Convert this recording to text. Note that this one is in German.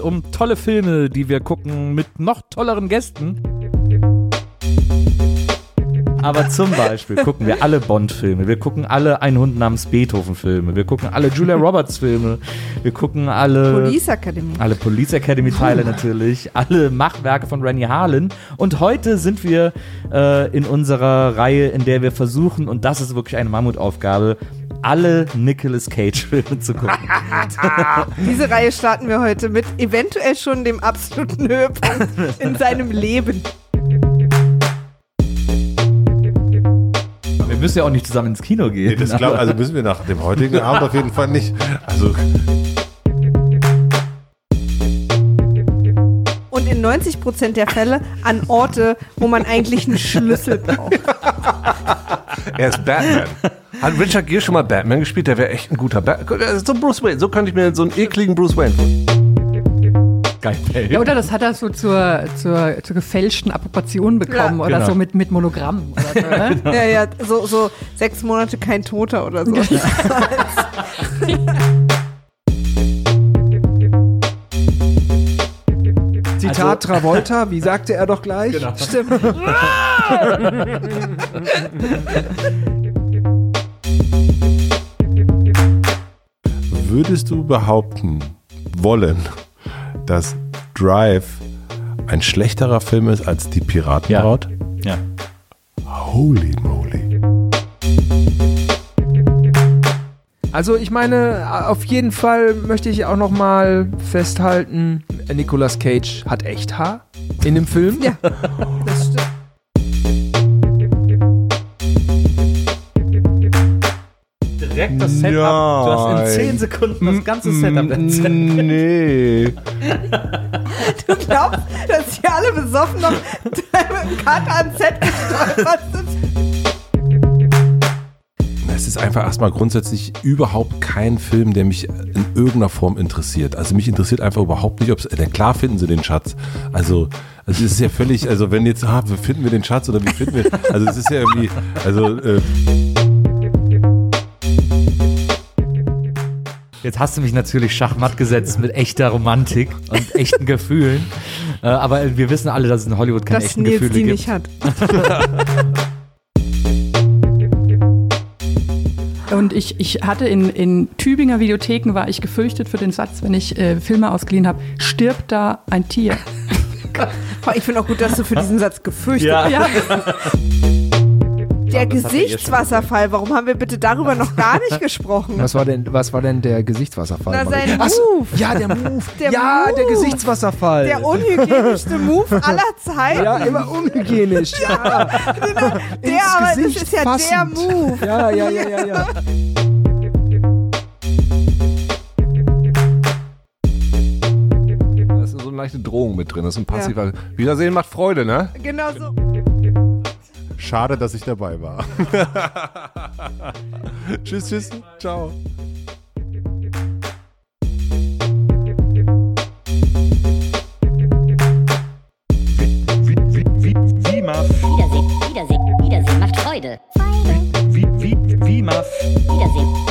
um tolle Filme, die wir gucken mit noch tolleren Gästen. Aber zum Beispiel gucken wir alle Bond-Filme, wir gucken alle Ein Hund namens Beethoven-Filme, wir gucken alle Julia Roberts-Filme, wir gucken alle Police Academy. alle Police Academy-Teile natürlich, alle Machwerke von Rennie Harlan. Und heute sind wir äh, in unserer Reihe, in der wir versuchen, und das ist wirklich eine Mammutaufgabe, alle Nicolas Cage-Filme zu gucken. Diese Reihe starten wir heute mit eventuell schon dem absoluten Höhepunkt in seinem Leben. Wir müssen ja auch nicht zusammen ins Kino gehen. Nee, das glaub, also müssen wir nach dem heutigen Abend auf jeden Fall nicht. Also Und in 90% der Fälle an Orte, wo man eigentlich einen Schlüssel braucht. er ist Batman. Hat Richard Gere schon mal Batman gespielt? Der wäre echt ein guter Batman. So Bruce Wayne. So könnte ich mir so einen ekligen Bruce Wayne vorstellen. Geil. Ja, oder das hat er so zur, zur, zur gefälschten Approbation bekommen Ja. oder Genau. so mit, mit Monogramm oder so, ne? Ja, ja, so, so sechs Monate kein Toter oder so. Zitat Travolta, wie sagte er doch gleich? Stimmt. Würdest du behaupten wollen, dass Drive ein schlechterer Film ist als Die Piratenbraut? Ja. Holy moly. Also ich meine, auf jeden Fall möchte ich auch noch mal festhalten, Nicolas Cage hat echt Haar in dem Film. Ja, das stimmt. Direkt das Setup. Du hast in Nein. 10 Sekunden das ganze Setup erzählt. Nee. Du glaubst, dass die alle besoffen noch mit dem Kater ans Set gestolpert sind? Ist einfach erstmal grundsätzlich überhaupt kein Film, der mich in irgendeiner Form interessiert. Also mich interessiert einfach überhaupt nicht, ob es. Denn klar finden sie den Schatz. Also, also es ist ja völlig, also wenn jetzt, ah, wie finden wir den Schatz oder wie finden wir. Also es ist ja irgendwie, also äh, Jetzt hast du mich natürlich schachmatt gesetzt mit echter Romantik und echten Gefühlen. Äh, aber wir wissen alle, dass es in Hollywood keine Dass echten Nils Gefühle die gibt. nicht hat. Und ich, ich hatte in, in Tübinger Videotheken, war ich gefürchtet für den Satz, wenn ich äh, Filme ausgeliehen habe, stirbt da ein Tier. Ich finde auch gut, dass du für diesen Satz gefürchtet Ja. Ja, Der Gesichtswasserfall, warum haben wir bitte darüber noch gar nicht gesprochen? Was war denn, was war denn der Gesichtswasserfall? Na, sein Ach so, Move. Ja, der Move. Der ja, der Move. Gesichtswasserfall. Der unhygienischste Move aller Zeiten. ja, immer unhygienisch. Ja, der, aber das ist ja der Move. Ja, ja, ja, ja, ja. da ist so eine leichte Drohung mit drin. Das ist ein passiver. Wiedersehen macht Freude, ne? Genau so. Schade, dass ich dabei war. tschüss, tschüss. Ciao. Wiedersehen, Wiedersehen, Wiedersehen macht Freude. Wiedersehen, Wiedersehen,